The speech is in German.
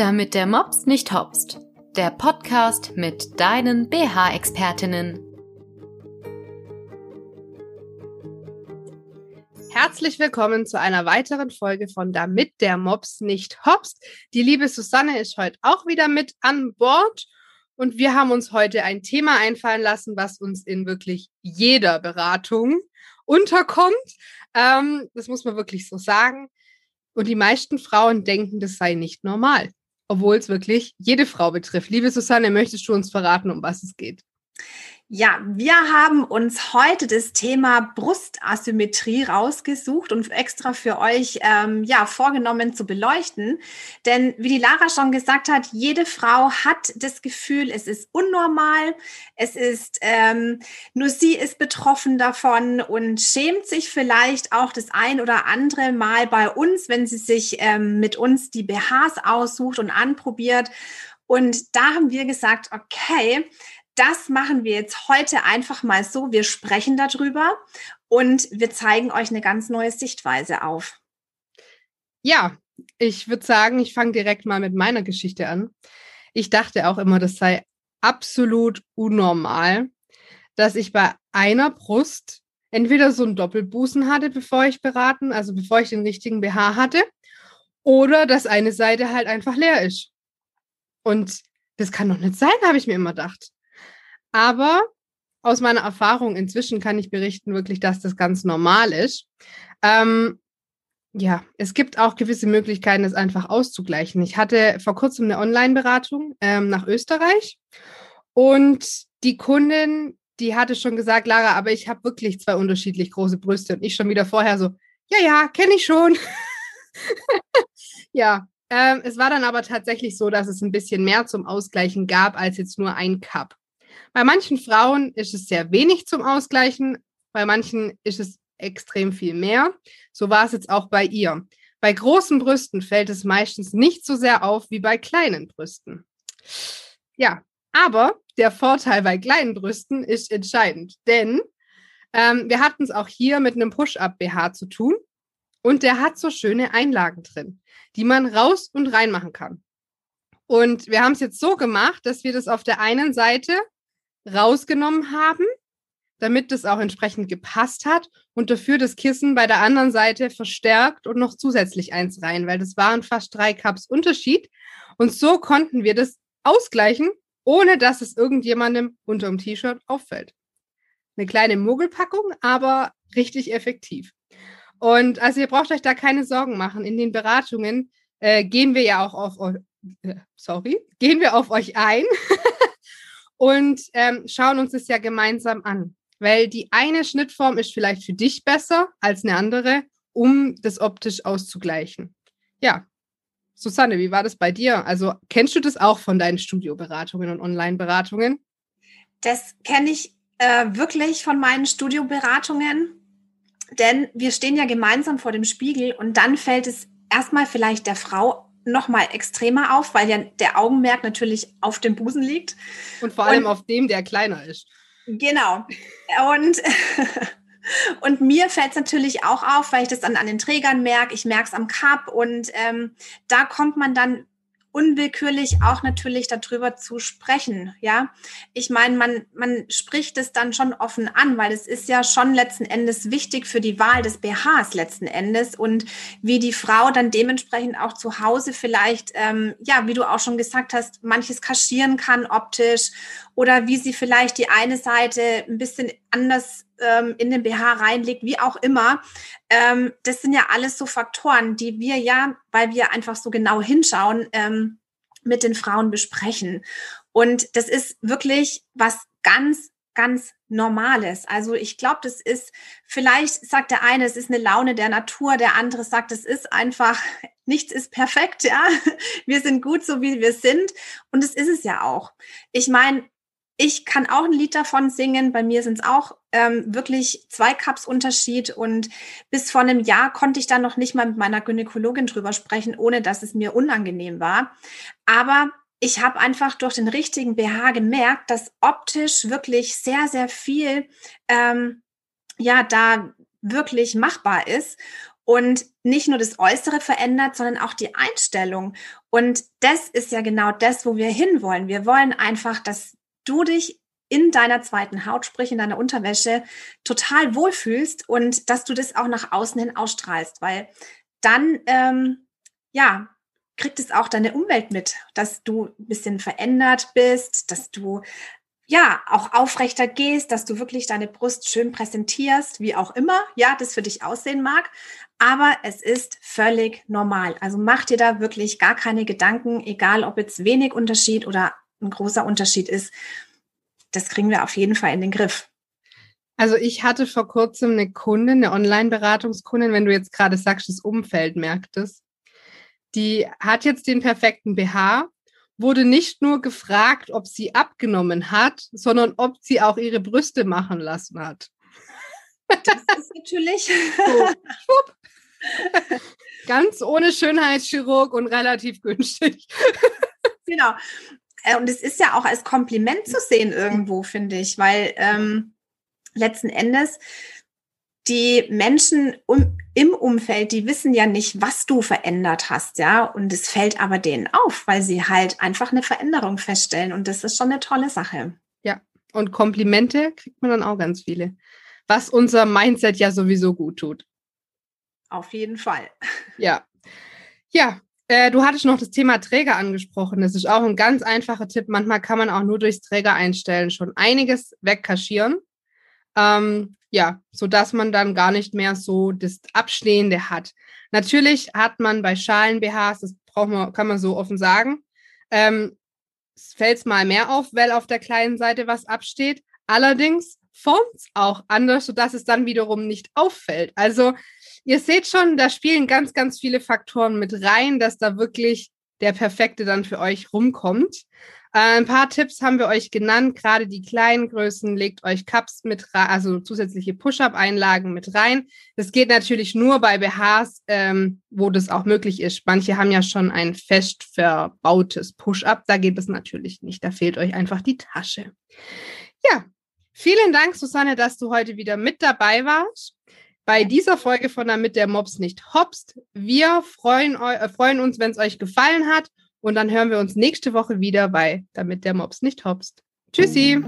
Damit der Mops nicht hopst. Der Podcast mit deinen BH-Expertinnen. Herzlich willkommen zu einer weiteren Folge von Damit der Mops nicht hopst. Die liebe Susanne ist heute auch wieder mit an Bord und wir haben uns heute ein Thema einfallen lassen, was uns in wirklich jeder Beratung unterkommt. Ähm, das muss man wirklich so sagen. Und die meisten Frauen denken, das sei nicht normal, obwohl es wirklich jede Frau betrifft. Liebe Susanne, möchtest du uns verraten, um was es geht? Ja, wir haben uns heute das Thema Brustasymmetrie rausgesucht und extra für euch ähm, ja vorgenommen zu beleuchten. Denn wie die Lara schon gesagt hat, jede Frau hat das Gefühl, es ist unnormal, es ist ähm, nur sie ist betroffen davon und schämt sich vielleicht auch das ein oder andere Mal bei uns, wenn sie sich ähm, mit uns die BHs aussucht und anprobiert. Und da haben wir gesagt, okay, das machen wir jetzt heute einfach mal so. Wir sprechen darüber und wir zeigen euch eine ganz neue Sichtweise auf. Ja, ich würde sagen, ich fange direkt mal mit meiner Geschichte an. Ich dachte auch immer, das sei absolut unnormal, dass ich bei einer Brust entweder so einen Doppelbusen hatte, bevor ich beraten, also bevor ich den richtigen BH hatte, oder dass eine Seite halt einfach leer ist. Und das kann doch nicht sein, habe ich mir immer gedacht. Aber aus meiner Erfahrung inzwischen kann ich berichten wirklich, dass das ganz normal ist. Ähm, ja, es gibt auch gewisse Möglichkeiten, es einfach auszugleichen. Ich hatte vor kurzem eine Online-Beratung ähm, nach Österreich und die Kundin, die hatte schon gesagt, Lara, aber ich habe wirklich zwei unterschiedlich große Brüste und ich schon wieder vorher so, ja, ja, kenne ich schon. ja, ähm, es war dann aber tatsächlich so, dass es ein bisschen mehr zum Ausgleichen gab als jetzt nur ein Cup. Bei manchen Frauen ist es sehr wenig zum Ausgleichen, bei manchen ist es extrem viel mehr. So war es jetzt auch bei ihr. Bei großen Brüsten fällt es meistens nicht so sehr auf wie bei kleinen Brüsten. Ja, aber der Vorteil bei kleinen Brüsten ist entscheidend, denn ähm, wir hatten es auch hier mit einem Push-Up-BH zu tun und der hat so schöne Einlagen drin, die man raus und rein machen kann. Und wir haben es jetzt so gemacht, dass wir das auf der einen Seite rausgenommen haben, damit das auch entsprechend gepasst hat und dafür das Kissen bei der anderen Seite verstärkt und noch zusätzlich eins rein, weil das waren fast drei Cups Unterschied. Und so konnten wir das ausgleichen, ohne dass es irgendjemandem unter dem T-Shirt auffällt. Eine kleine Mogelpackung, aber richtig effektiv. Und also ihr braucht euch da keine Sorgen machen. In den Beratungen äh, gehen wir ja auch auf, äh, sorry, gehen wir auf euch ein und ähm, schauen uns das ja gemeinsam an. Weil die eine Schnittform ist vielleicht für dich besser als eine andere, um das optisch auszugleichen. Ja. Susanne, wie war das bei dir? Also kennst du das auch von deinen Studioberatungen und Online-Beratungen? Das kenne ich äh, wirklich von meinen Studioberatungen, denn wir stehen ja gemeinsam vor dem Spiegel und dann fällt es erstmal vielleicht der Frau noch mal extremer auf, weil ja der Augenmerk natürlich auf dem Busen liegt. Und vor allem und, auf dem, der kleiner ist. Genau. Und, und mir fällt es natürlich auch auf, weil ich das dann an den Trägern merke, ich merke es am Cup und ähm, da kommt man dann unwillkürlich auch natürlich darüber zu sprechen. Ja, ich meine, man, man spricht es dann schon offen an, weil es ist ja schon letzten Endes wichtig für die Wahl des BHs letzten Endes und wie die Frau dann dementsprechend auch zu Hause vielleicht, ähm, ja, wie du auch schon gesagt hast, manches kaschieren kann optisch oder wie sie vielleicht die eine Seite ein bisschen anders ähm, in den BH reinlegt, wie auch immer. Ähm, das sind ja alles so Faktoren, die wir ja, weil wir einfach so genau hinschauen, ähm, mit den Frauen besprechen. Und das ist wirklich was ganz, ganz Normales. Also ich glaube, das ist, vielleicht sagt der eine, es ist eine Laune der Natur, der andere sagt, es ist einfach, nichts ist perfekt, ja. Wir sind gut so, wie wir sind. Und es ist es ja auch. Ich meine, ich kann auch ein Lied davon singen. Bei mir sind es auch ähm, wirklich zwei Cups Unterschied. Und bis vor einem Jahr konnte ich dann noch nicht mal mit meiner Gynäkologin drüber sprechen, ohne dass es mir unangenehm war. Aber ich habe einfach durch den richtigen BH gemerkt, dass optisch wirklich sehr, sehr viel, ähm, ja, da wirklich machbar ist. und nicht nur das Äußere verändert, sondern auch die Einstellung. Und das ist ja genau das, wo wir hinwollen. Wir wollen einfach, dass du dich in deiner zweiten Haut, sprich in deiner Unterwäsche, total wohlfühlst und dass du das auch nach außen hin ausstrahlst, weil dann, ähm, ja, kriegt es auch deine Umwelt mit, dass du ein bisschen verändert bist, dass du ja auch aufrechter gehst, dass du wirklich deine Brust schön präsentierst, wie auch immer, ja, das für dich aussehen mag. Aber es ist völlig normal. Also mach dir da wirklich gar keine Gedanken, egal ob jetzt wenig Unterschied oder ein großer Unterschied ist. Das kriegen wir auf jeden Fall in den Griff. Also ich hatte vor kurzem eine Kundin, eine Online-Beratungskundin, wenn du jetzt gerade sagst, das Umfeld merkt es. Die hat jetzt den perfekten BH, wurde nicht nur gefragt, ob sie abgenommen hat, sondern ob sie auch ihre Brüste machen lassen hat. Das ist natürlich. So, Ganz ohne Schönheitschirurg und relativ günstig. Genau. Äh, und es ist ja auch als Kompliment zu sehen irgendwo, finde ich, weil ähm, letzten Endes die Menschen um, im Umfeld, die wissen ja nicht, was du verändert hast, ja. Und es fällt aber denen auf, weil sie halt einfach eine Veränderung feststellen. Und das ist schon eine tolle Sache. Ja. Und Komplimente kriegt man dann auch ganz viele. Was unser Mindset ja sowieso gut tut. Auf jeden Fall. Ja. Ja, äh, du hattest noch das Thema Träger angesprochen. Das ist auch ein ganz einfacher Tipp. Manchmal kann man auch nur durchs Träger einstellen schon einiges wegkaschieren. Ähm, ja, so dass man dann gar nicht mehr so das Abstehende hat. Natürlich hat man bei Schalen BHs, das braucht man, kann man so offen sagen, ähm, fällt es mal mehr auf, weil auf der kleinen Seite was absteht. Allerdings formt es auch anders, sodass es dann wiederum nicht auffällt. Also ihr seht schon, da spielen ganz, ganz viele Faktoren mit rein, dass da wirklich der perfekte dann für euch rumkommt. Äh, ein paar Tipps haben wir euch genannt, gerade die kleinen Größen, legt euch Cups mit rein, also zusätzliche Push-Up-Einlagen mit rein. Das geht natürlich nur bei BHs, ähm, wo das auch möglich ist. Manche haben ja schon ein fest verbautes Push-Up, da geht es natürlich nicht. Da fehlt euch einfach die Tasche. Ja, vielen Dank, Susanne, dass du heute wieder mit dabei warst bei dieser Folge von Damit der Mops nicht hopst. Wir freuen, äh, freuen uns, wenn es euch gefallen hat und dann hören wir uns nächste Woche wieder bei Damit der Mops nicht hopst. Tschüssi!